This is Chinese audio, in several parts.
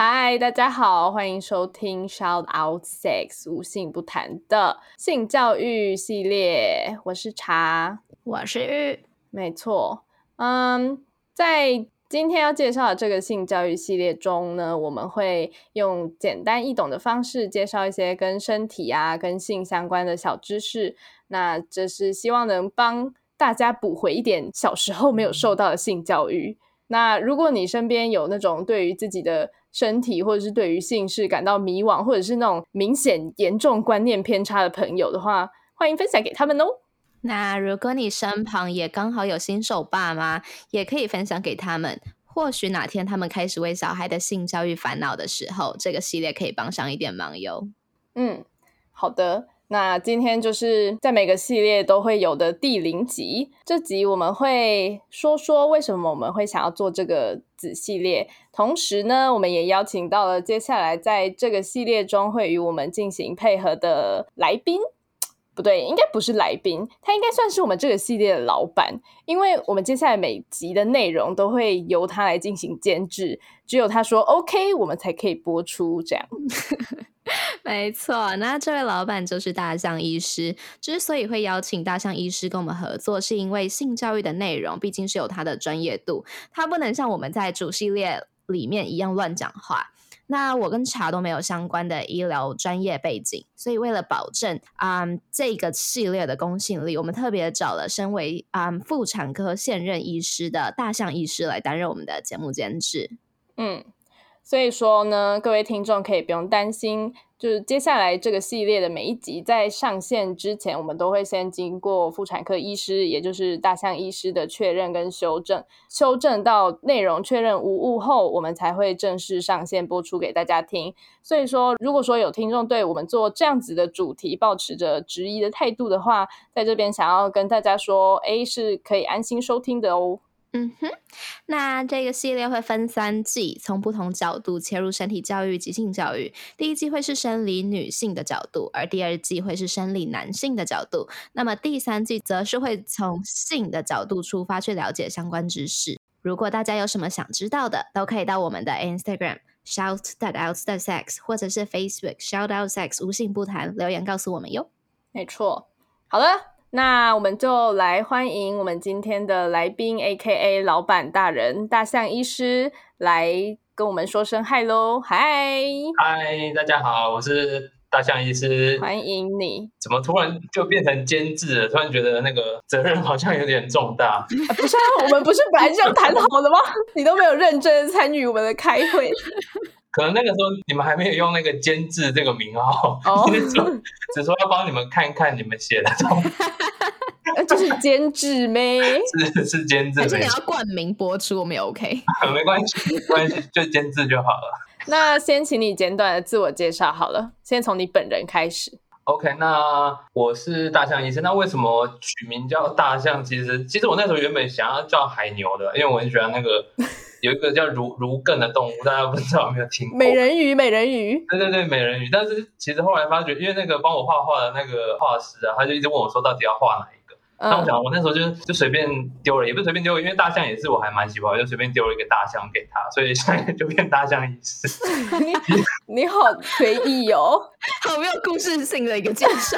嗨，大家好，欢迎收听 Shout Out Sex 无性不谈的性教育系列。我是茶，我是玉。没错，嗯，在今天要介绍的这个性教育系列中呢，我们会用简单易懂的方式介绍一些跟身体啊、跟性相关的小知识。那这是希望能帮大家补回一点小时候没有受到的性教育。那如果你身边有那种对于自己的身体或者是对于性事感到迷惘，或者是那种明显严重观念偏差的朋友的话，欢迎分享给他们哦。那如果你身旁也刚好有新手爸妈，也可以分享给他们。或许哪天他们开始为小孩的性教育烦恼的时候，这个系列可以帮上一点忙哟。嗯，好的。那今天就是在每个系列都会有的第零集，这集我们会说说为什么我们会想要做这个子系列，同时呢，我们也邀请到了接下来在这个系列中会与我们进行配合的来宾。不对，应该不是来宾，他应该算是我们这个系列的老板，因为我们接下来每集的内容都会由他来进行监制，只有他说 OK，我们才可以播出。这样，没错。那这位老板就是大象医师。之所以会邀请大象医师跟我们合作，是因为性教育的内容毕竟是有他的专业度，他不能像我们在主系列里面一样乱讲话。那我跟茶都没有相关的医疗专业背景，所以为了保证啊这个系列的公信力，我们特别找了身为啊妇产科现任医师的大象医师来担任我们的节目监制。嗯，所以说呢，各位听众可以不用担心。就是接下来这个系列的每一集在上线之前，我们都会先经过妇产科医师，也就是大象医师的确认跟修正，修正到内容确认无误后，我们才会正式上线播出给大家听。所以说，如果说有听众对我们做这样子的主题保持着质疑的态度的话，在这边想要跟大家说，哎，是可以安心收听的哦。嗯哼，那这个系列会分三季，从不同角度切入身体教育及性教育。第一季会是生理女性的角度，而第二季会是生理男性的角度。那么第三季则是会从性的角度出发去了解相关知识。如果大家有什么想知道的，都可以到我们的 Instagram shout that out the sex，或者是 Facebook shout out sex 无性不谈留言告诉我们哟。没错，好了。那我们就来欢迎我们今天的来宾，A K A 老板大人大象医师，来跟我们说声嗨喽！嗨嗨，大家好，我是大象医师，欢迎你。怎么突然就变成监制了？突然觉得那个责任好像有点重大。不是啊，我们不是本来这样谈好的吗？你都没有认真参与我们的开会。可能那个时候你们还没有用那个监制这个名号，只说要帮你们看看你们写的东西。就是监制咩？是是监制，还是你要冠名播出？我们也 OK，没关系，没关系，就监制就好了。那先请你简短的自我介绍好了，先从你本人开始。OK，那我是大象医生。那为什么取名叫大象？其实，其实我那时候原本想要叫海牛的，因为我很喜欢那个有一个叫如如艮的动物，大家不知道有 没有听过？美人鱼，美人鱼。对对对，美人鱼。但是其实后来发觉，因为那个帮我画画的那个画师啊，他就一直问我说，到底要画哪一？那我想，我那时候就就随便丢了，也不是随便丢，因为大象也是我还蛮喜欢，就随便丢了一个大象给他，所以现在就变大象医师。你 你好随意哦，好没有故事性的一个介绍。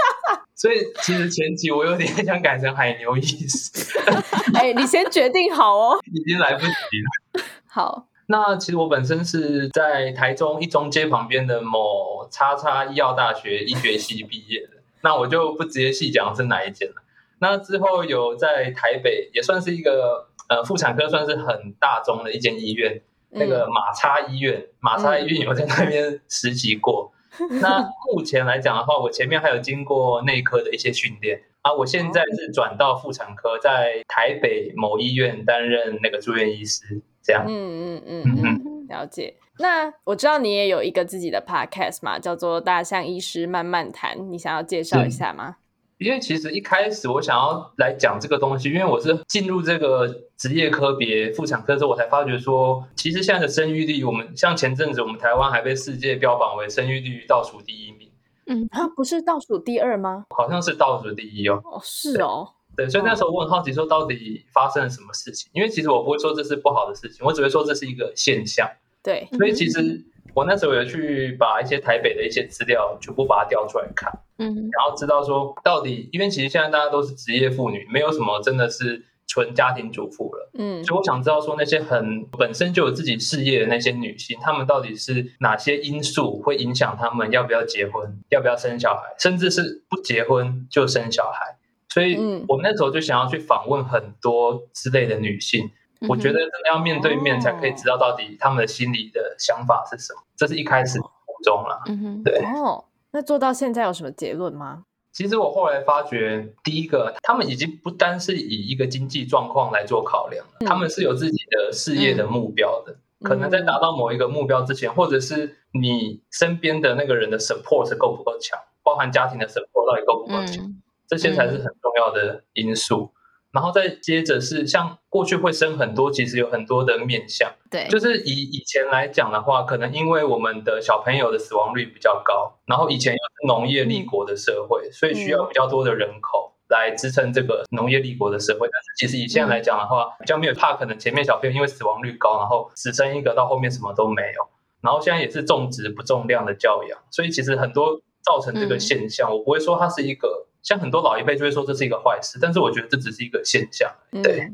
所以其实前期我有点想改成海牛医师。哎，你先决定好哦，已经来不及了。好，那其实我本身是在台中一中街旁边的某叉叉医药大学医学系毕业的，那我就不直接细讲是哪一间了。那之后有在台北，也算是一个呃妇产科算是很大宗的一间医院，那个马叉医院，马叉医院有在那边实习过。那目前来讲的话，我前面还有经过内科的一些训练啊，我现在是转到妇产科，在台北某医院担任那个住院医师。这样。嗯嗯嗯嗯，了解。那我知道你也有一个自己的 podcast 嘛，叫做《大象医师慢慢谈》，你想要介绍一下吗？因为其实一开始我想要来讲这个东西，因为我是进入这个职业科别妇产科之后，我才发觉说，其实现在的生育率，我们像前阵子我们台湾还被世界标榜为生育率倒数第一名。嗯，它不是倒数第二吗？好像是倒数第一哦。哦，是哦。对，所以那时候我很好奇，说到底发生了什么事情？因为其实我不会说这是不好的事情，我只会说这是一个现象。对，所以其实我那时候有去把一些台北的一些资料全部把它调出来看，嗯，然后知道说到底，因为其实现在大家都是职业妇女，没有什么真的是纯家庭主妇了，嗯，所以我想知道说那些很本身就有自己事业的那些女性，她们到底是哪些因素会影响她们要不要结婚，要不要生小孩，甚至是不结婚就生小孩。所以我们那时候就想要去访问很多之类的女性。我觉得真的要面对面才可以知道到底他们的心里的想法是什么，这是一开始初衷了。嗯哼，对。哦，那做到现在有什么结论吗？其实我后来发觉，第一个，他们已经不单是以一个经济状况来做考量了，他们是有自己的事业的目标的。可能在达到某一个目标之前，或者是你身边的那个人的 support 是够不够强，包含家庭的 support 到底够不够强，这些才是很重要的因素。然后再接着是像过去会生很多，其实有很多的面向，对，就是以以前来讲的话，可能因为我们的小朋友的死亡率比较高，然后以前又是农业立国的社会，所以需要比较多的人口来支撑这个农业立国的社会。但是其实以现在来讲的话，比较没有怕，可能前面小朋友因为死亡率高，然后只生一个，到后面什么都没有。然后现在也是重质不重量的教养，所以其实很多造成这个现象，我不会说它是一个。像很多老一辈就会说这是一个坏事，但是我觉得这只是一个现象。对，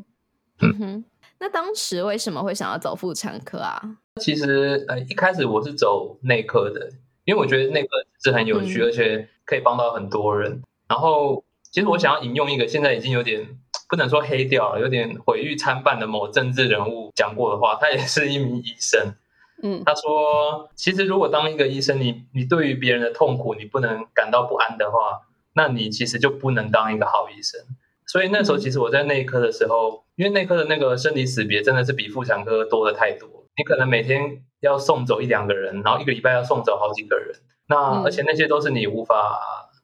嗯哼。那当时为什么会想要走妇产科啊？其实呃，一开始我是走内科的，因为我觉得内科是很有趣，而且可以帮到很多人。然后，其实我想要引用一个现在已经有点不能说黑掉了，有点毁誉参半的某政治人物讲过的话，他也是一名医生。嗯，他说，其实如果当一个医生，你你对于别人的痛苦你不能感到不安的话。那你其实就不能当一个好医生，所以那时候其实我在内科的时候，因为内科的那个生离死别真的是比妇产科多的太多，你可能每天要送走一两个人，然后一个礼拜要送走好几个人，那而且那些都是你无法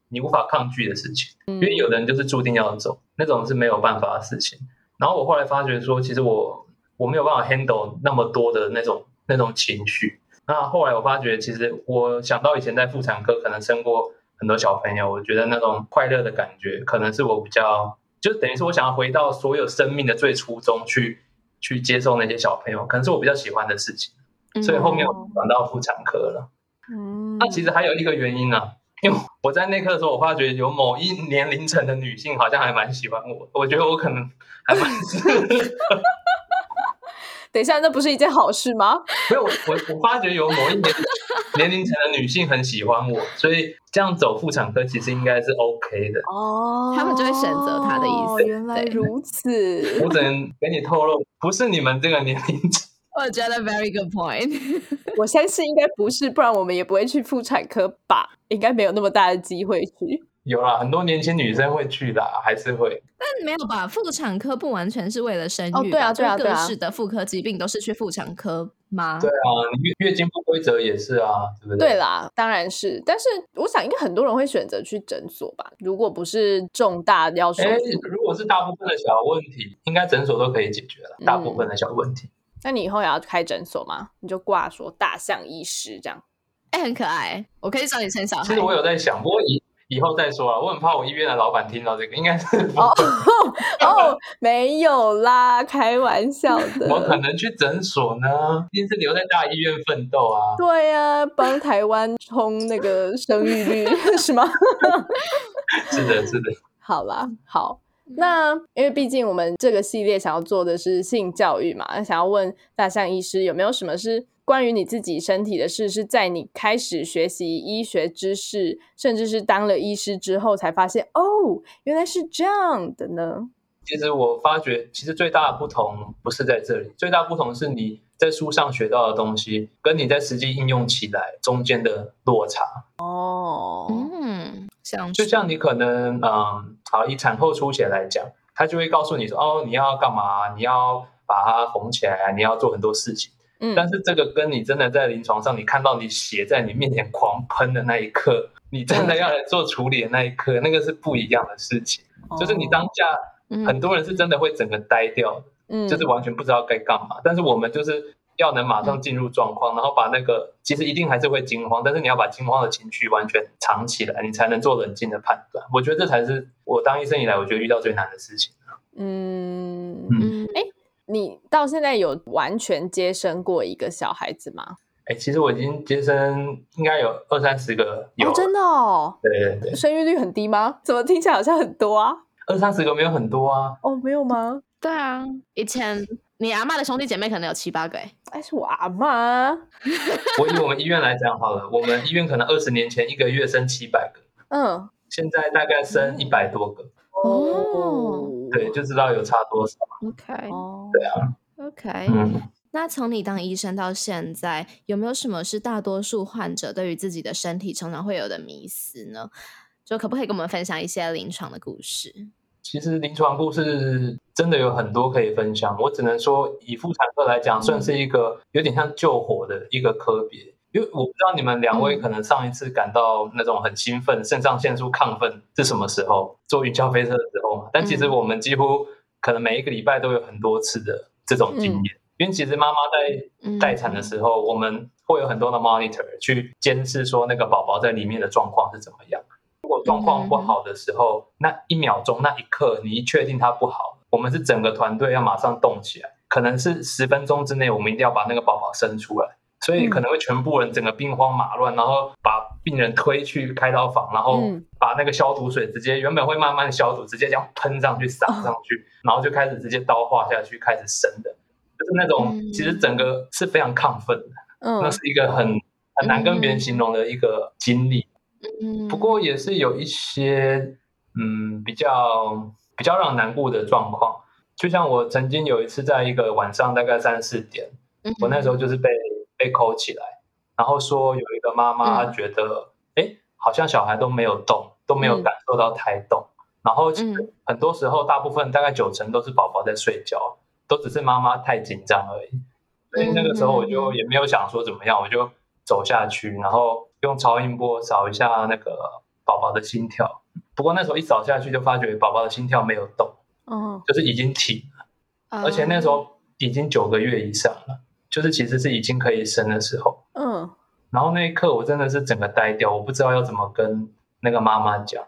你无法抗拒的事情，因为有的人就是注定要走，那种是没有办法的事情。然后我后来发觉说，其实我我没有办法 handle 那么多的那种那种情绪。那后来我发觉，其实我想到以前在妇产科可能生过。很多小朋友，我觉得那种快乐的感觉，可能是我比较，就等于是我想要回到所有生命的最初衷去去接受那些小朋友，可能是我比较喜欢的事情，所以后面我转到妇产科了。嗯，那其实还有一个原因呢，因为我在内科的时候，我发觉有某一年龄层的女性好像还蛮喜欢我，我觉得我可能还蛮。等一下，那不是一件好事吗？没有，我我我发觉有某一年年龄层的女性很喜欢我，所以这样走妇产科其实应该是 OK 的哦。他们就会选择他的意思。原来如此，我只能给你透露，不是你们这个年龄层。我觉得 very good point。我相信应该不是，不然我们也不会去妇产科吧？应该没有那么大的机会去。有啦，很多年轻女生会去的，还是会。但没有吧？妇产科不完全是为了生育，哦，对啊，对啊，各式的妇科疾病都是去妇产科吗？对啊，月月经不规则也是啊，对不对？对啦，当然是。但是我想，应该很多人会选择去诊所吧？如果不是重大要求，如果是大部分的小问题，应该诊所都可以解决了。大部分的小问题，那你以后也要开诊所吗？你就挂说大象医师这样，哎，很可爱，我可以找你生小孩。其实我有在想，不过以。以后再说啊，我很怕我医院的老板听到这个，应该是哦 哦，没有啦，开玩笑的。我可能去诊所呢，一定是留在大医院奋斗啊。对啊，帮台湾冲那个生育率 是吗？是的，是的。好啦，好，那因为毕竟我们这个系列想要做的是性教育嘛，那想要问大象医师有没有什么是。关于你自己身体的事，是在你开始学习医学知识，甚至是当了医师之后，才发现哦，原来是这样的呢。其实我发觉，其实最大的不同不是在这里，最大不同是你在书上学到的东西，跟你在实际应用起来中间的落差。哦，嗯，像就像你可能，嗯，好，以产后出血来讲，他就会告诉你说，哦，你要干嘛？你要。把它缝起来啊，你要做很多事情。嗯，但是这个跟你真的在临床上，你看到你血在你面前狂喷的那一刻，你真的要来做处理的那一刻，那个是不一样的事情。就是你当下，嗯。很多人是真的会整个呆掉，嗯。就是完全不知道该干嘛。但是我们就是要能马上进入状况，然后把那个其实一定还是会惊慌，但是你要把惊慌的情绪完全藏起来，你才能做冷静的判断。我觉得这才是我当医生以来，我觉得遇到最难的事情。嗯，嗯，你到现在有完全接生过一个小孩子吗？哎，其实我已经接生应该有二三十个有，哦，真的哦，对对对，生育率很低吗？怎么听起来好像很多啊？二三十个没有很多啊。哦，没有吗？对啊，以前你阿妈的兄弟姐妹可能有七八个哎，哎，是我阿妈。我以我们医院来讲好了，我们医院可能二十年前一个月生七百个，嗯，现在大概生一百多个，哦对，就知道有差多少。OK 哦，对啊，OK，嗯，那从你当医生到现在，有没有什么是大多数患者对于自己的身体常常会有的迷思呢？就可不可以跟我们分享一些临床的故事？其实临床故事真的有很多可以分享，我只能说以妇产科来讲，算是一个有点像救火的一个科别。因为我不知道你们两位嗯可能上一次感到那种很兴奋、肾上腺素亢奋是什么时候？坐云霄飞车的时候嘛。但其实我们几乎可能每一个礼拜都有很多次的这种经验。因为其实妈妈在嗯待产的时候，我们会有很多的 monitor 去监视说那个宝宝在里面的状况是怎么样。如果状况不好的时候，那一秒钟那一刻，你一确定他不好，我们是整个团队要马上动起来，可能是十分钟之内，我们一定要把那个宝宝生出来。所以可能会全部人整个兵荒马乱，然后把病人推去开刀房，然后嗯。把那个消毒水直接原本会慢慢消毒，直接这样喷上去撒上去，然后就开始直接刀划下去开始生的，就是那种嗯。其实整个是非常亢奋的，嗯。那是一个很很难跟别人形容的一个经历。嗯。不过也是有一些嗯比较比较让人难过的状况，就像我曾经有一次在一个晚上大概三四点，我那时候就是被被扣起来，然后说有一个妈妈觉得哎、诶好像小孩都没有动，都没有嗯。感受到胎动，然后很多时候大部分大概九成都是宝宝在睡觉，都只是妈妈太紧张而已。所以那个时候我就嗯也没有想说怎么样，我就走下去，然后用超音波扫一下那个宝宝的心跳。不过那时候一扫下去就发觉宝宝的心跳没有动，嗯就是已经停了，嗯而且那时候已经九个月以上了，就是其实是已经可以生的时候。嗯。然后那一刻我真的是整个呆掉，我不知道要怎么跟那个妈妈讲，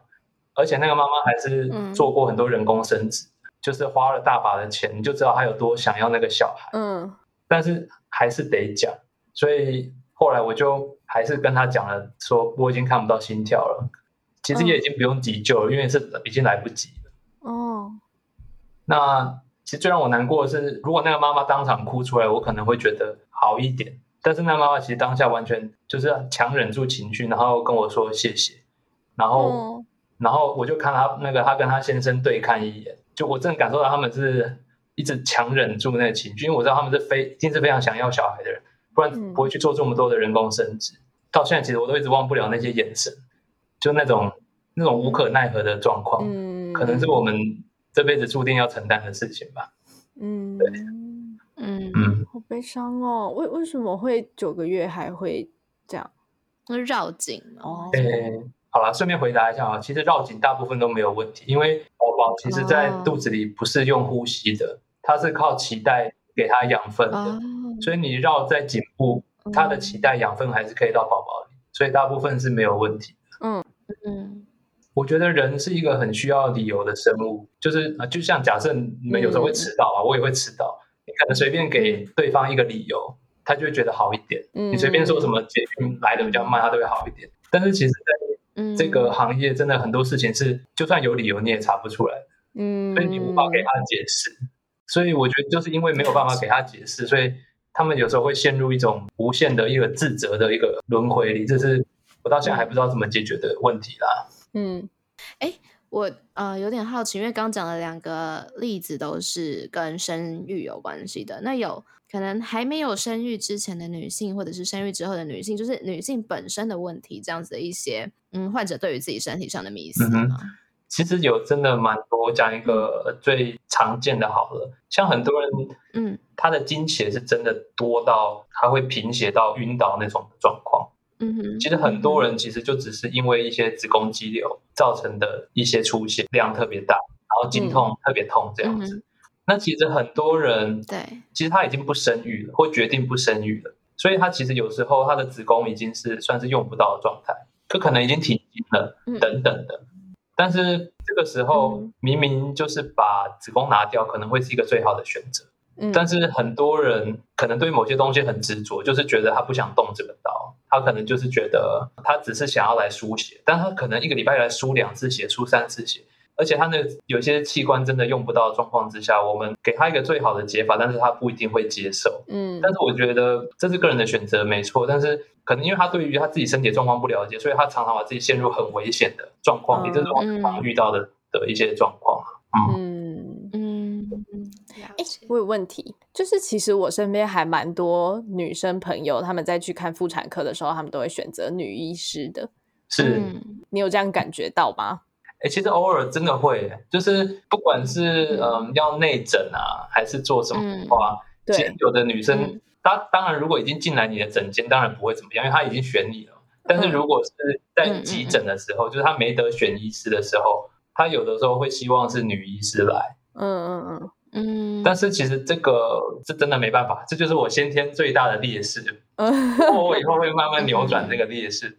而且那个妈妈还是嗯。做过很多人工生殖，就是花了大把的钱，你就知道她有多想要那个小孩。嗯。但是还是得讲，所以后来我就还是跟她讲了，说我已经看不到心跳了，其实也已经不用急救了，因为是已经来不及了。哦。那其实最让我难过的是，如果那个妈妈当场哭出来，我可能会觉得好一点。但是那妈妈其实当下完全就是强忍住情绪，然后跟我说谢谢，然后、哦。然后我就看她那个她跟她先生对看一眼，就我真的感受到他们是一直强忍住那个情绪，因为我知道他们是非一定是非常想要小孩的人，不然嗯。不会去做这么多的人工生殖。到现在其实我都一直忘不了那些眼神，就那种那种无可奈何的状况，嗯，可能是我们这辈子注定要承担的事情吧。嗯。嗯。嗯，好悲伤哦，为为什么会九个月还会这样？绕颈嘛。哦。诶，好了，顺便回答一下啊，其实绕颈大部分都没有问题，因为宝宝其实在哦。肚子里不是用呼吸的，它是靠脐带给它养分的。哦，所以你绕在颈部，它的脐带养分还是可以到宝宝里，所以大部分是没有问题嗯。嗯我觉得人是一个很需要理由的生物，就是啊，就像假设你们有时候会迟到啊，我也会迟到，你可能随便给对方一个理由，他就会觉得好一点。嗯你随便说什么捷运来的比较慢，他都会好一点。但是其实，在嗯，这个行业，真的很多事情是，就算有理由你也查不出来。嗯，所以你无法给他解释。所以我觉得就是因为没有办法给他解释，所以他们有时候会陷入一种无限的一个自责的一个轮回里，这是我到现在还不知道怎么解决的问题啦。嗯哎我呃有点好奇，因为刚讲的两个例子都是跟生育有关系的。那有可能还没有生育之前的女性，或者是生育之后的女性，就是女性本身的问题，这样子的一些嗯患者对于自己身体上的迷思吗？其实有真的蛮多，我讲一个最常常见的好了，像很多人，嗯，他的经血是真的多到他会贫血到晕倒那种状况。嗯哼，其实很多人其实就只是因为一些子宫肌瘤造成的一些出血量特别大，然后经痛特别痛这样子。嗯那其实很多人对，其实他已经不生育了，或决定不生育了，所以他其实有时候他的子宫已经是算是用不到的状态，就可能已经停经了嗯等等的。但是这个时候嗯明明就是把子宫拿掉，可能会是一个最好的选择。嗯，但是很多人可能对某些东西很执着，就是觉得他不想动这个刀，他可能就是觉得他只是想要来输血，但他可能一个礼拜来输两次血，输三次血，而且他那有些器官真的用不到的状况之下，我们给他一个最好的解法，但是他不一定会接受。嗯但是我觉得这是个人的选择，没错。但是可能因为他对于他自己身体状况不了解，所以他常常把自己陷入很危险的状况里，嗯这是我们常遇到的的一些状况。嗯，哎解，我有问题，就是其实我身边还蛮多女生朋友，她们在去看妇产科的时候，她们都会选择女医师的。是。嗯你有这样感觉到吗？哎、其实偶尔真的会，就是不管是嗯要内诊啊，还是做什么的话，其实，有的女生她，当、然如果已经进来你的诊间，当然不会怎么样，因为她已经选你了。但是嗯如果是在急诊的时候，就是她没得选医师的时候，她有的时候会希望是女医师来。嗯嗯嗯，但是其实这个是真的没办法，这就是我先天最大的劣势。嗯不过我以后会慢慢扭转这个劣势。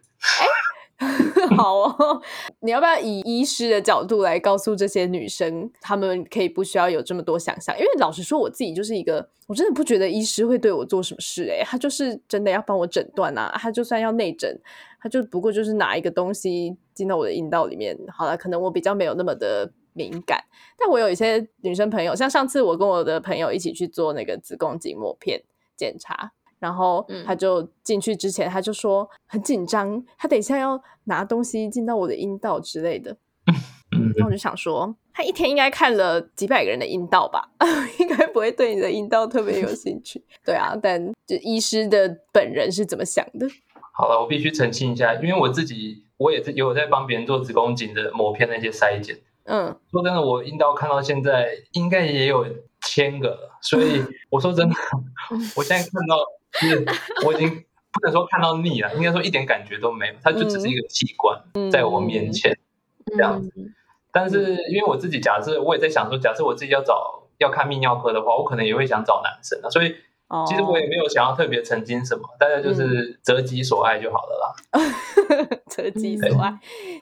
嗯，好哦。你要不要以医师的角度来告诉这些女生，她们可以不需要有这么多想象？因为老实说，我自己就是一个，我真的不觉得医师会对我做什么事、欸。他就是真的要帮我诊断啊，他就算要内诊，他就不过就是拿一个东西进到我的阴道里面。好了，可能我比较没有那么的敏感，但我有一些女生朋友，像上次我跟我的朋友一起去做那个子宫颈膜片检查，然后嗯他就进去之前他就说很紧张，他等一下要拿东西进到我的阴道之类的。嗯，那我就想说，他一天应该看了几百个人的阴道吧，应该不会对你的阴道特别有兴趣。对啊，但就医师的本人是怎么想的？好了，我必须澄清一下，因为我自己我也是有在帮别人做子宫颈的膜片那些筛检。嗯。说真的，我阴道看到现在应该也有千个了，所以 我说真的，我现在看到就是我已经不能说看到腻了，应该说一点感觉都没有，它就只是一个器官在我面前。这样子，但是因为我自己假设，我也在想说，假设我自己要找要看泌尿科的话，我可能也会想找男生啊，所以哦，其实我也没有想要特别澄清什么，大家就是择己所爱就好了啦。择己所爱，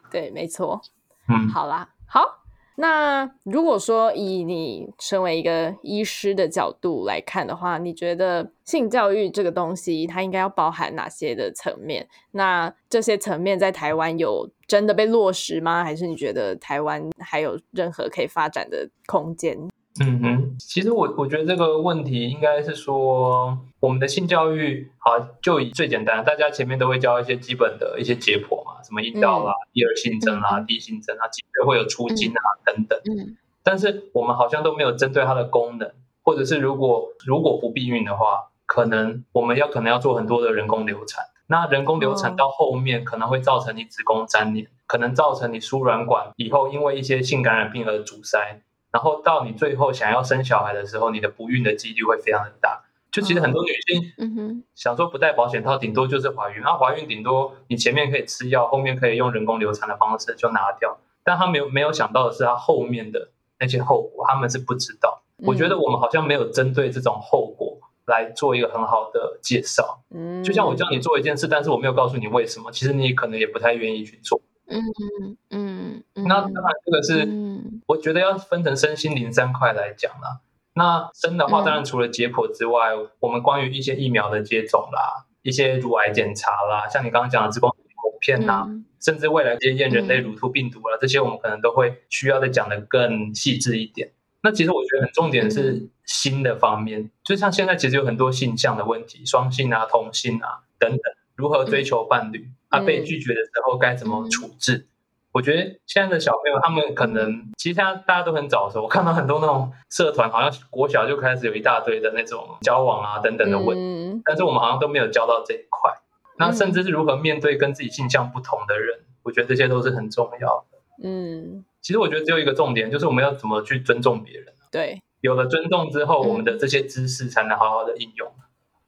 对，没错。嗯，好啦，好。那如果说以你身为一个医师的角度来看的话，你觉得性教育这个东西它应该要包含哪些的层面？那这些层面在台湾有真的被落实吗？还是你觉得台湾还有任何可以发展的空间？嗯哼，其实我我觉得这个问题应该是说，我们的性教育，好，就以最简单，大家前面都会教一些基本的一些解剖嘛，什么阴道啦、第二性征啦、嗯第一性征啊，几个月会有出精啊、等等。嗯但是我们好像都没有针对它的功能，或者是如果如果不避孕的话，可能我们要可能要做很多的人工流产。那人工流产哦到后面可能会造成你子宫粘连，可能造成你输卵管以后因为一些性感染病而阻塞，然后到你最后想要生小孩的时候，你的不孕的几率会非常的大。就其实很多女性嗯哼，想说不戴保险套，顶多就是怀孕。那、怀孕顶多你前面可以吃药，后面可以用人工流产的方式就拿掉。但她没有没有想到的是，她后面的那些后果，他们是不知道。我觉得我们好像没有针对这种后果来做一个很好的介绍。嗯，就像我叫你做一件事，但是我没有告诉你为什么，其实你可能也不太愿意去做。嗯嗯嗯嗯，那当然，这个是嗯我觉得要分成身心灵三块来讲啦。那生的话，嗯。当然除了解剖之外，我们关于一些疫苗的接种啦，一些乳癌检查啦，像你刚刚讲的子宫膜片啦，嗯。甚至未来接验人类嗯。乳突病毒啦，这些我们可能都会需要再讲的更细致一点。那其实我觉得很重点是新的方面，就像现在其实有很多性向的问题，双性啊、同性啊等等，如何追求伴侣，啊嗯。被拒绝的时候该怎么处置。我觉得现在的小朋友，他们可能其实现在大家都很早熟，我看到很多那种社团，好像国小就开始有一大堆的那种交往啊等等的问，嗯但是我们好像都没有教到这一块。那甚至是如何面对跟自己性向不同的人，我觉得这些都是很重要的。嗯其实我觉得只有一个重点，就是我们要怎么去尊重别人。对，有了尊重之后，嗯我们的这些知识才能好好的应用。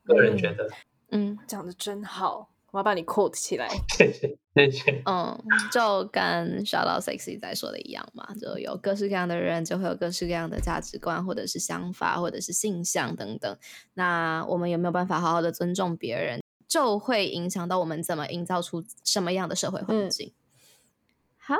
个人觉得，嗯讲的真好，我要把你 quote 起来。谢谢谢谢。嗯，就跟 Shout Out Sexy 在说的一样嘛，就有各式各样的人，就会有各式各样的价值观，或者是想法，或者是性向等等。那我们有没有办法好好的尊重别人，就会影响到我们怎么营造出什么样的社会环境。好，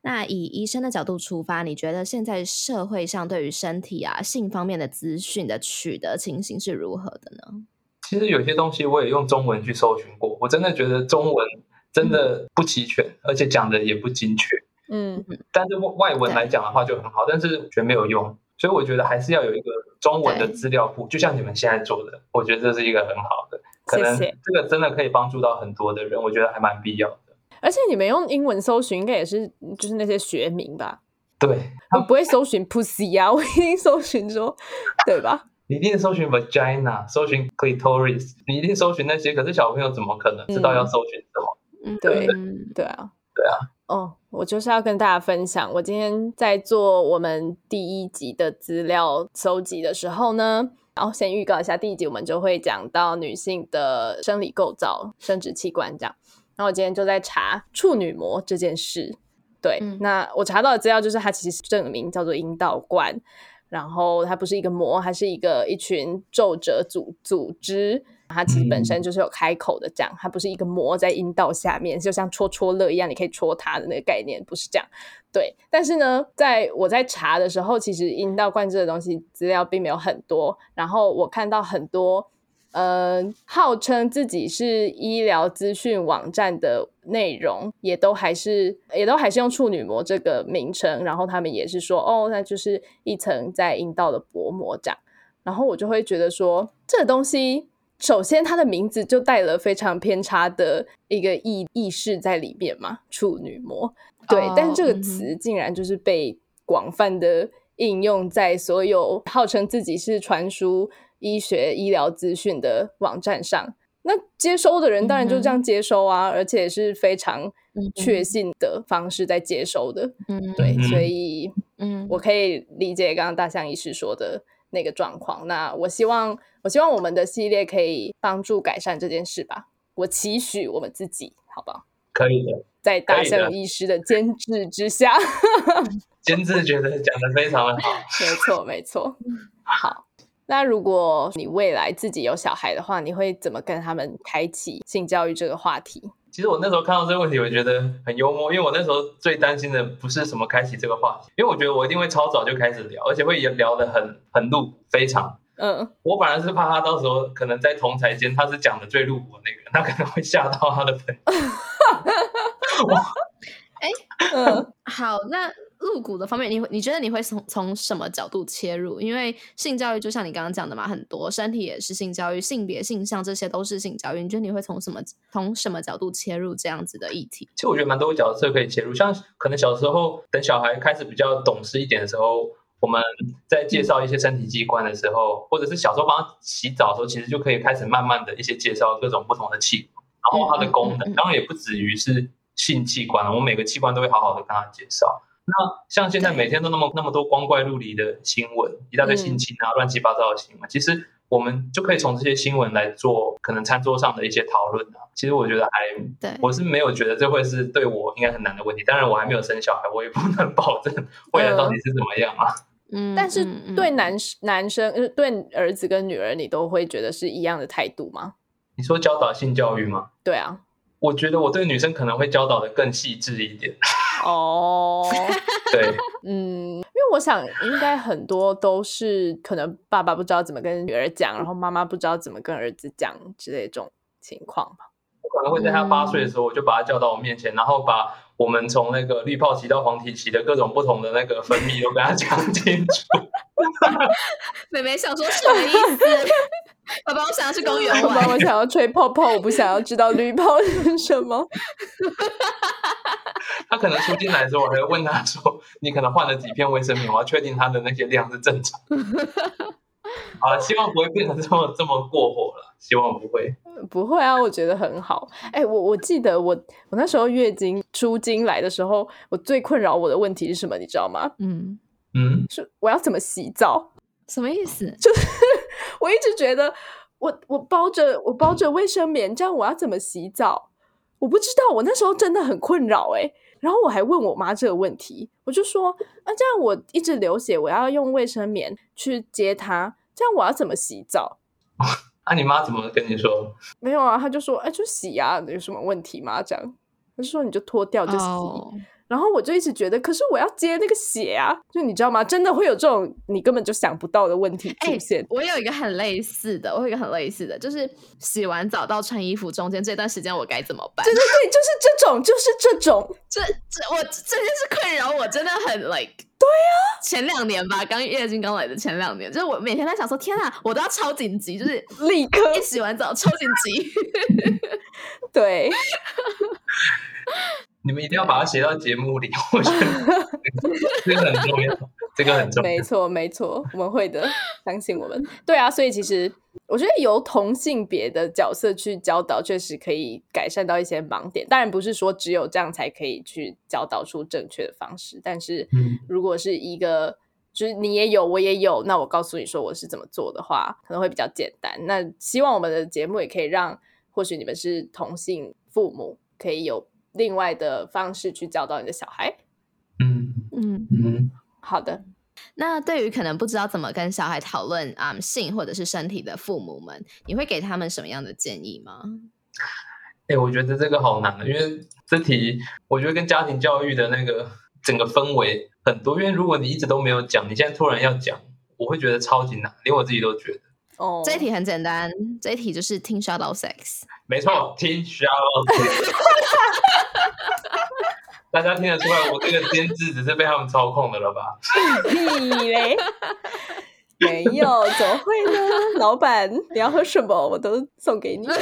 那以医生的角度出发，你觉得现在社会上对于身体啊、性方面的资讯的取得情形是如何的呢？其实有些东西我也用中文去搜寻过，我真的觉得中文真的不齐全，而且讲的也不精确。嗯但是外文来讲的话就很好，但是觉得没有用，所以我觉得还是要有一个中文的对资料库，就像你们现在做的，我觉得这是一个很好的，可能这个真的可以帮助到很多的人，我觉得还蛮必要的。而且你们用英文搜寻，应该也是就是那些学名吧？对，我不会搜寻 pussy 啊，我一定搜寻说，对吧？你一定搜寻 vagina，搜寻 clitoris，你一定搜寻那些，可是小朋友怎么可能知道要搜寻什么？嗯，对嗯对啊，对啊。哦，我就是要跟大家分享，我今天在做我们第一集的资料搜集的时候呢，然后先预告一下，第一集我们就会讲到女性的生理构造、生殖器官这样。然后我今天就在查处女膜这件事。对，嗯那我查到的资料就是它其实证明叫做阴道冠，然后它不是一个膜，它是一个一群皱褶组组织。它其实本身就是有开口的，这样，它不是一个膜在阴道下面，就像戳戳乐一样，你可以戳它的那个概念，不是这样。对，但是呢，在我在查的时候，其实阴道灌注的东西资料并没有很多，然后我看到很多，呃，号称自己是医疗资讯网站的内容，也都还是也都还是用处女膜这个名称，然后他们也是说，哦，那就是一层在阴道的薄膜这样，然后我就会觉得说，这东西。首先，它的名字就带了非常偏差的一个意意识在里面嘛，处女膜。对，但是这个词竟然就是被广泛的应用在所有号称自己是传输医学医疗资讯的网站上。那接收的人当然就这样接收啊，而且是非常嗯确信的方式在接收的。嗯对，嗯所以嗯我可以理解刚刚大象医师说的那个状况。那我希望，我希望我们的系列可以帮助改善这件事吧。我期许我们自己，好不好？可以的，在大象医师的监制之下，监制觉得讲的非常的好。没错，没错。好，那如果你未来自己有小孩的话，你会怎么跟他们开启性教育这个话题？其实我那时候看到这个问题，我觉得很幽默，因为我那时候最担心的不是什么开启这个话题，因为我觉得我一定会超早就开始聊，而且会聊得很很露，非常。嗯，我反而是怕他到时候可能在同台间他是讲的最露骨那个，他可能会吓到他的朋友。嗯，好，那入股的方面，你会你觉得你会从从什么角度切入？因为性教育就像你刚刚讲的嘛，很多身体也是性教育，性别、性向这些都是性教育。你觉得你会从什么从什么角度切入这样子的议题？其实我觉得蛮多角色可以切入，像可能小时候等小孩开始比较懂事一点的时候，我们在介绍一些身体器官的时候，或者是小时候帮他洗澡的时候，其实就可以开始慢慢的一些介绍各种不同的器官，然后它的功能，嗯嗯嗯当然也不止于是性器官，我们每个器官都会好好的跟他介绍。那像现在每天都那么那么多光怪陆离的新闻，一大堆性侵啊、乱七八糟的新闻，其实我们就可以从这些新闻来做可能餐桌上的一些讨论啊。其实我觉得还对，我是没有觉得这会是对我应该很难的问题。当然，我还没有生小孩，我也不能保证未来到底是怎么样啊。嗯但是嗯嗯对男男生，呃对儿子跟女儿，你都会觉得是一样的态度吗？你说教导性教育吗？对啊，我觉得我对女生可能会教导的更细致一点。哦，对，嗯，因为我想应该很多都是可能爸爸不知道怎么跟女儿讲，然后妈妈不知道怎么跟儿子讲之类这种情况吧。我可能会在他八岁的时候，我就把他叫到我面前，然后把我们从那个绿泡期到黄体期的各种不同的那个分泌都跟他讲清楚。妹妹想说什么意思？爸爸，我想要去公园爸爸，玩。我想要吹泡泡，我不想要知道绿泡是什么。他可能出进来的时候，我还会问他说：“你可能换了几片卫生棉？我要确定他的那些量是正常。”好了，希望不会变成这么这么过火了，希望不会。不会啊，我觉得很好。哎、我我记得我我那时候月经出经来的时候，我最困扰我的问题是什么？你知道吗？嗯，嗯，是我要怎么洗澡？什么意思？就是 我一直觉得我我包着我包着卫生棉，这样我要怎么洗澡？我不知道，我那时候真的很困扰哎、然后我还问我妈这个问题，我就说啊，这样我一直流血，我要用卫生棉去接它，这样我要怎么洗澡？那、你妈怎么跟你说？没有啊，她就说哎、就洗啊，有什么问题吗？这样，她就说你就脱掉就洗。哦然后我就一直觉得，可是我要接那个血啊，就你知道吗？真的会有这种你根本就想不到的问题出哎现。我有一个很类似的，我有一个很类似的，就是洗完澡到穿衣服中间这段时间我该怎么办？对对对，就是这种，就是这种。这这我这件事困扰我真的很 like。对啊，前两年吧，刚月经刚来的前两年，就是我每天在想说，天啊，我都要超紧急，就是立刻一洗完澡超紧急。对，你们一定要把它写到节目里，我觉得这个很重要，这个很重要。没错没错，我们会的，相信我们。对啊，所以其实我觉得由同性别的角色去教导，确实可以改善到一些盲点。当然不是说只有这样才可以去教导出正确的方式，但是嗯如果是一个。就是你也有，我也有，那我告诉你说我是怎么做的话，可能会比较简单。那希望我们的节目也可以让，或许你们是同性父母，可以有另外的方式去教导你的小孩。嗯嗯，嗯，好的，那对于可能不知道怎么跟小孩讨论啊、嗯性或者是身体的父母们，你会给他们什么样的建议吗？哎、我觉得这个好难的，因为这题我觉得跟家庭教育的那个整个氛围很多。因为如果你一直都没有讲，你现在突然要讲，我会觉得超级难，连我自己都觉得。哦，这一题很简单，这一题就是听 shout out sex。没错，听 shout out。大家听得出来，我这个监制只是被他们操控的了吧？你嘞，没有，怎么会呢？老板，你要喝什么，我都送给你。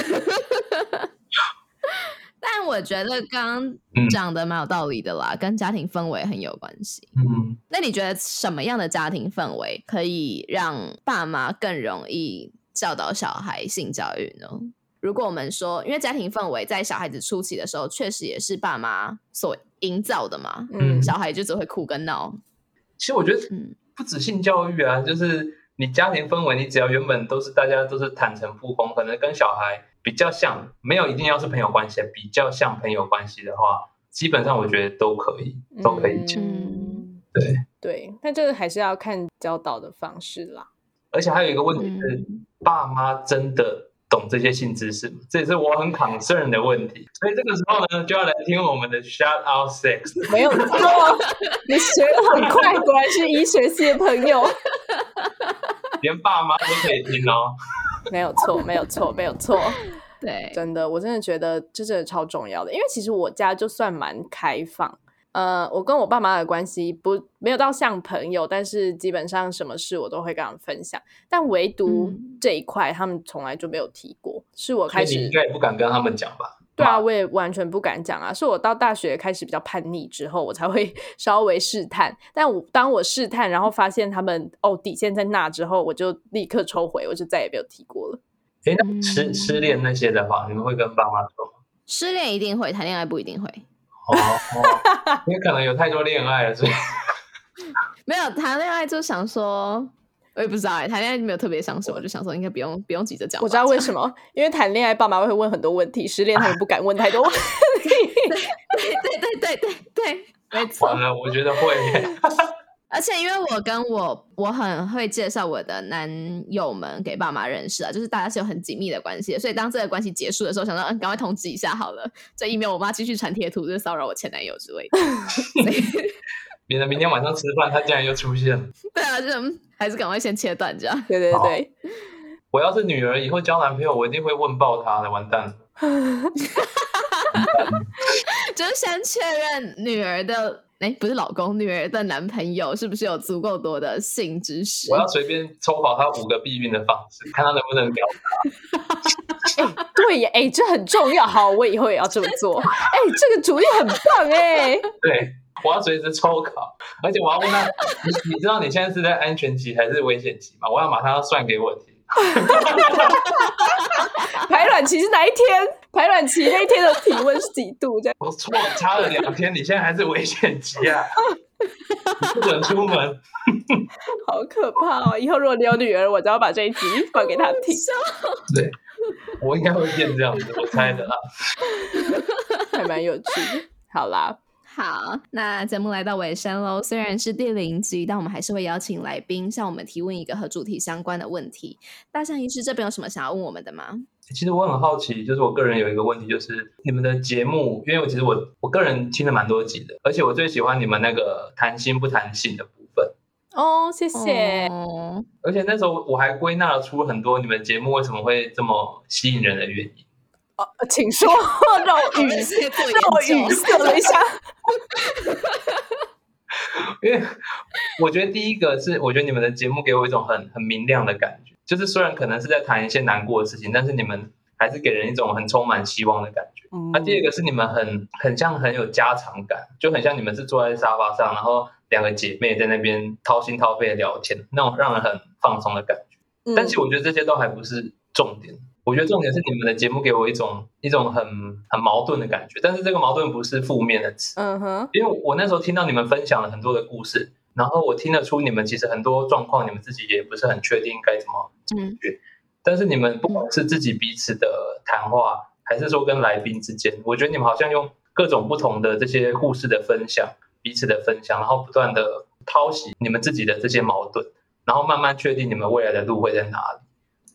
但我觉得刚讲的蛮有道理的啦，跟家庭氛围很有关系。嗯，那你觉得什么样的家庭氛围可以让爸妈更容易教导小孩性教育呢？如果我们说，因为家庭氛围在小孩子初期的时候，确实也是爸妈所营造的嘛，嗯嗯小孩就只会哭跟闹。其实我觉得嗯不止性教育啊，就是你家庭氛围，你只要原本都是大家都是坦诚不公，可能跟小孩比较像，没有一定要是朋友关系，比较像朋友关系的话，基本上我觉得都可以，都可以讲。嗯，对，对，但这个还是要看教导的方式啦。而且还有一个问题是，嗯爸妈真的懂这些性知识吗？这也是我很 concern 的问题。所以这个时候呢，就要来听我们的 shout out sex。没有错，你学的很快，果然是医学系的朋友。连爸妈都可以听哦。没有错，没有错，没有错。对，真的，我真的觉得这真的超重要的，因为其实我家就算蛮开放，呃，我跟我爸妈的关系不没有到像朋友，但是基本上什么事我都会跟他们分享，但唯独嗯这一块他们从来就没有提过，是我开始你应该也不敢跟他们讲吧？对啊，我也完全不敢讲啊，是我到大学开始比较叛逆之后，我才会 稍微试探。但我当我试探，然后发现他们哦底线在那之后，我就立刻抽回，我就再也没有提过了。诶，那失嗯失恋那些的话，你们会跟爸妈说吗？失恋一定会，谈恋爱不一定会。哦，哦因为可能有太多恋爱了，所以 没有谈恋爱就想说，我也不知道哎、谈恋爱没有特别想什么，就想说应该不用不用急着讲。我知道为，什么，因为谈恋爱爸妈会问很多问题，失恋他们不敢问太多问题。对对对对对对，没错完。了，我觉得会耶。而且因为我跟我我很会介绍我的男友们给爸妈认识啊，就是大家是有很紧密的关系，所以当这个关系结束的时候，想说嗯，赶快通知一下好了，这以免我妈继续传贴图，就是骚扰我前男友之类的。免得明天晚上吃饭，他竟然又出现了。对啊，就嗯还是赶快先切断这样。对对对，我要是女儿以后交男朋友，我一定会问爆他的，完蛋了。就是先确认女儿的，哎，不是老公，女儿的男朋友是不是有足够多的性知识？我要随便抽跑他五个避孕的方式，看他能不能聊。对呀，哎，这很重要。好，我以后也要这么做。哎，这个主意很棒哎。对，我要随时抽考，而且我要问他，你你知道你现在是在安全期还是危险期吗？我要马上要算给我听。排卵期是哪一天？排卵期那一天的体温是几度？这样我错差了两天，你现在还是危险期啊！你不准出门。好可怕哦！以后如果你有女儿，我就要把这一集放给她听。对，我应该会变这样子，我猜的啦。还蛮有趣的。好啦，好，那节目来到尾声喽。虽然是第零集，但我们还是会邀请来宾向我们提问一个和主题相关的问题。大象医师这边有什么想要问我们的吗？其实我很好奇，就是我个人有一个问题，就是你们的节目，因为我其实我我个人听了蛮多集的，而且我最喜欢你们那个谈心不谈性的部分。哦，谢谢。哦而且那时候我还归纳了出很多你们节目为什么会这么吸引人的原因。哦，请说，让我语谢谢做让我语研究。塞了一下。因为我觉得第一个是，我觉得你们的节目给我一种很很明亮的感觉，就是虽然可能是在谈一些难过的事情，但是你们还是给人一种很充满希望的感觉。嗯那第二个是你们很很像很有家常感，就很像你们是坐在沙发上，然后两个姐妹在那边掏心掏肺的聊天，那种让人很放松的感觉。嗯但其实我觉得这些都还不是重点，我觉得重点是你们的节目给我一种一种很很矛盾的感觉，但是这个矛盾不是负面的词，嗯哼，因为我那时候听到你们分享了很多的故事，然后我听得出你们其实很多状况你们自己也不是很确定该怎么嗯。但是你们不管是自己彼此的谈话，还是说跟来宾之间，我觉得你们好像用各种不同的这些故事的分享，彼此的分享，然后不断的掏洗你们自己的这些矛盾，然后慢慢确定你们未来的路会在哪里。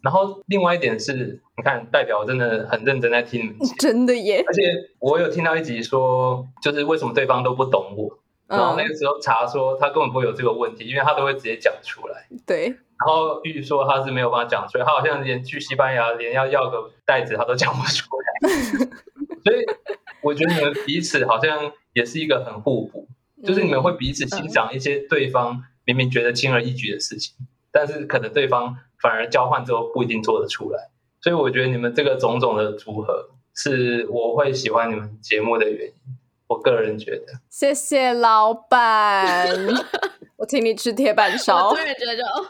然后另外一点是，你看，代表我真的很认真在听你们，真的耶。而且我有听到一集说，就是为什么对方都不懂我，然后那嗯，个时候查说他根本不会有这个问题，因为他都会直接讲出来。对，然后玉说他是没有办法讲出来，他好像连去西班牙连要要个袋子他都讲不出来，所以我觉得你们彼此好像也是一个很互补，就是你们会彼此欣赏一些对方明明觉得轻而易举的事情，但是可能对方反而交换之后不一定做得出来，所以我觉得你们这个种种的组合是我会喜欢你们节目的原因，我个人觉得。谢谢老板，我请你吃铁板烧我突。然觉得就哦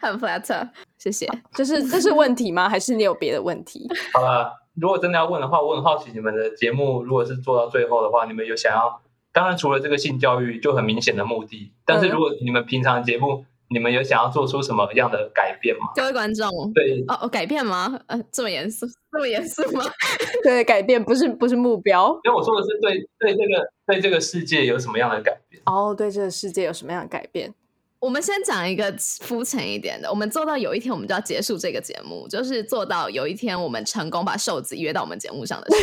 很 flatter，谢谢。这是这是问题吗？还是你有别的问题？好了，如果真的要问的话，我很好奇你们的节目如果是做到最后的话，你们有想要？当然，除了这个性教育就很明显的目的，但是如果你们平常节目，你们有想要做出什么样的改变吗？各位观众，对，哦哦，改变吗？呃，这么严肃，这么严肃吗？对，改变不是不是目标。因为我说的是对对这个对这个世界有什么样的改变？哦，对这个世界有什么样的改变？我们先讲一个肤浅一点的，我们做到有一天我们就要结束这个节目，就是做到有一天我们成功把瘦子约到我们节目上的时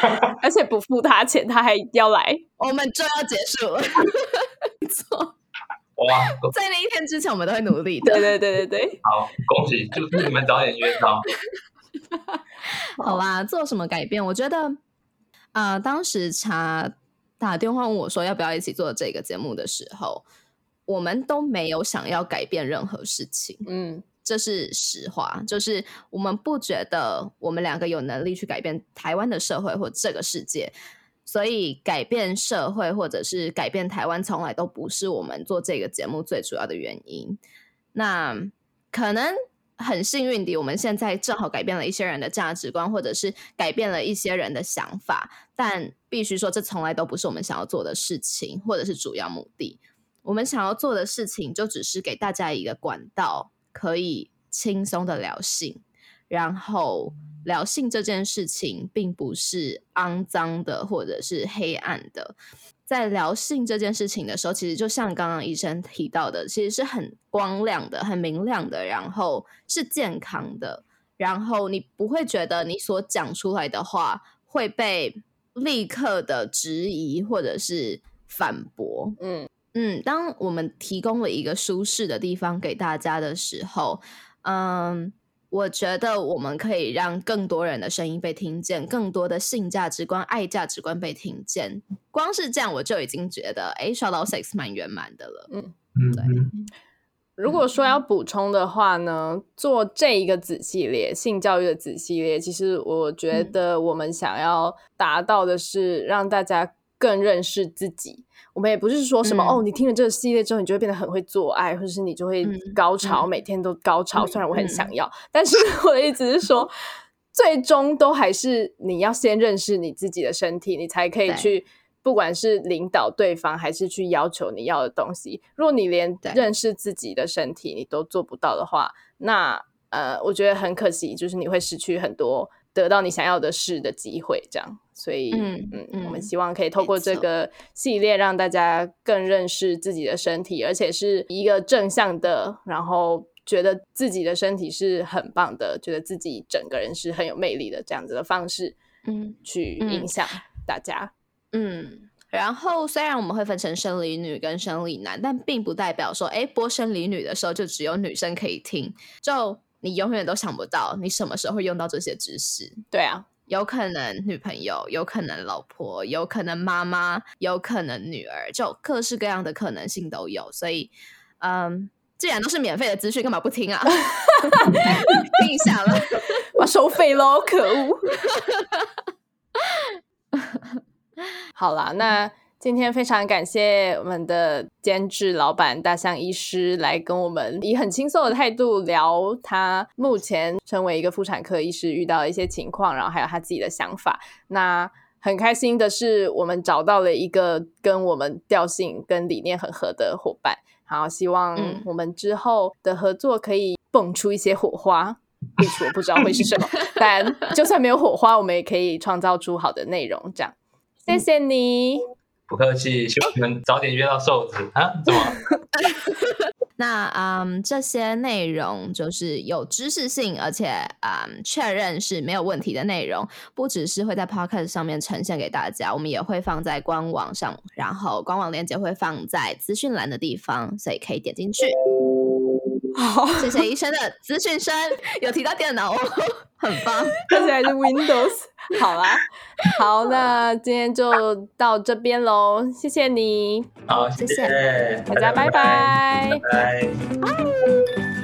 候，而且不付他钱，他还要来。我们就要结束了。没错，哇，在那一天之前，我们都会努力的对。对对对对，好，恭喜，祝你们早点约到。好啦，做什么改变？我觉得，啊，当时查打电话问我说要不要一起做这个节目的时候，我们都没有想要改变任何事情。嗯这是实话，就是我们不觉得我们两个有能力去改变台湾的社会或这个世界，所以改变社会或者是改变台湾，从来都不是我们做这个节目最主要的原因。那可能很幸运的，我们现在正好改变了一些人的价值观，或者是改变了一些人的想法，但必须说，这从来都不是我们想要做的事情，或者是主要目的。我们想要做的事情，就只是给大家一个管道，可以轻松的聊性，然后聊性这件事情并不是肮脏的或者是黑暗的。在聊性这件事情的时候，其实就像刚刚医生提到的，其实是很光亮的、很明亮的，然后是健康的，然后你不会觉得你所讲出来的话会被立刻的质疑或者是反驳。嗯嗯，当我们提供了一个舒适的地方给大家的时候，嗯，我觉得我们可以让更多人的声音被听见，更多的性价值观、爱价值观被听见。光是这样，我就已经觉得，哎，刷到 sex 蛮圆满的了。嗯嗯对嗯如果说要补充的话呢，做这一个子系列性教育的子系列，其实我觉嗯得我们想要达到的是让大家更认识自己。我们也不是说什么、嗯。哦，你听了这个系列之后，你就会变得很会做爱，或者是你就会嗯高潮，嗯。每天都高潮。嗯虽然我很嗯。想要，但是 我的意思是说，最终都还是你要先认识你自己的身体，你才可以去。不管是领导对方，还是去要求你要的东西，如果你连认识自己的身体你都做不到的话，那呃，我觉得很可惜，就是你会失去很多得到你想要的事的机会。这样，所以嗯嗯嗯我们希望可以透过这个系列，让大家更认识自己的身体，而且是一个正向的，然后觉得自己的身体是很棒的，觉得自己整个人是很有魅力的这样子的方式嗯去嗯影响大家。嗯。然后，虽然我们会分成生理女跟生理男，但并不代表说，哎，播生理女的时候就只有女生可以听，就你永远都想不到你什么时候会用到这些知识。对啊，有可能女朋友，有可能老婆，有可能妈妈，有可能女儿，就各式各样的可能性都有。所以，嗯，既然都是免费的资讯，干嘛不听啊？听一下了。我要收费喽，可恶！好啦，那今天非常感谢我们的监制老板大象医师来跟我们以很轻松的态度聊他目前成为一个妇产科医师遇到的一些情况，然后还有他自己的想法。那很开心的是，我们找到了一个跟我们调性跟理念很合的伙伴。好，希望嗯我们之后的合作可以蹦出一些火花。which 我不知道会是什么，但就算没有火花，我们也可以创造出好的内容。这样，谢谢你。不客气，希望你们早点约到瘦子啊？怎么？那嗯，这些内容就是有知识性，而且嗯，确认是没有问题的内容，不只是会在 podcast 上面呈现给大家，我们也会放在官网上，然后官网链接会放在资讯栏的地方，所以可以点进去。好，谢谢医生的资讯生，有提到电脑哦，很棒。而且还是 Windows。好啦，好，那今天就到这边喽，谢谢你，好，谢谢谢大家拜拜。拜拜。呼，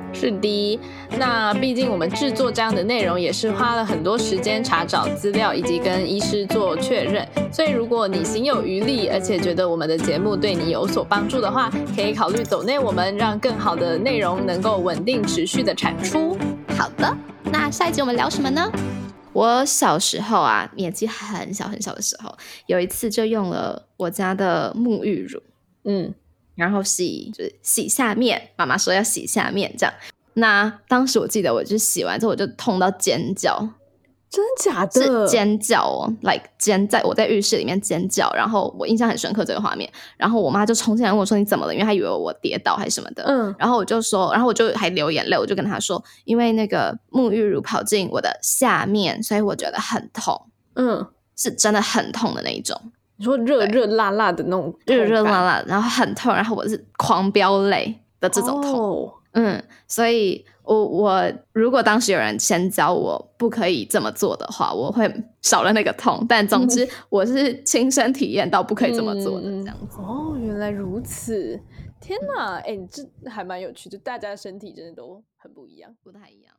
是的，那毕竟我们制作这样的内容也是花了很多时间查找资料，以及跟医师做确认。所以如果你行有余力，而且觉得我们的节目对你有所帮助的话，可以考虑走内我们，让更好的内容能够稳定持续的产出。好的，那下一集我们聊什么呢？我小时候啊，年纪很小很小的时候，有一次就用了我家的沐浴乳，嗯，然后洗就是洗下面，妈妈说要洗下面这样。那当时我记得，我就洗完之后我就痛到尖叫，真假是的？尖叫哦，like 尖在我在浴室里面尖叫，然后我印象很深刻这个画面。然后我妈就冲进来问我说你怎么了？因为她以为我跌倒还是什么的。嗯，然后我就说，然后我就还流眼泪，我就跟她说，因为那个沐浴乳跑进我的下面，所以我觉得很痛，嗯，是真的很痛的那一种。你说热热辣辣的那种，热热辣，辣，然后很痛，然后我是狂飙泪的这种痛，哦嗯，所以我我如果当时有人先教我不可以这么做的话，我会少了那个痛。但总之，我是亲身体验到不可以这么做的，嗯这样子。哦，原来如此！天呐，哎、你这还蛮有趣，就大家身体真的都很不一样。不太一样。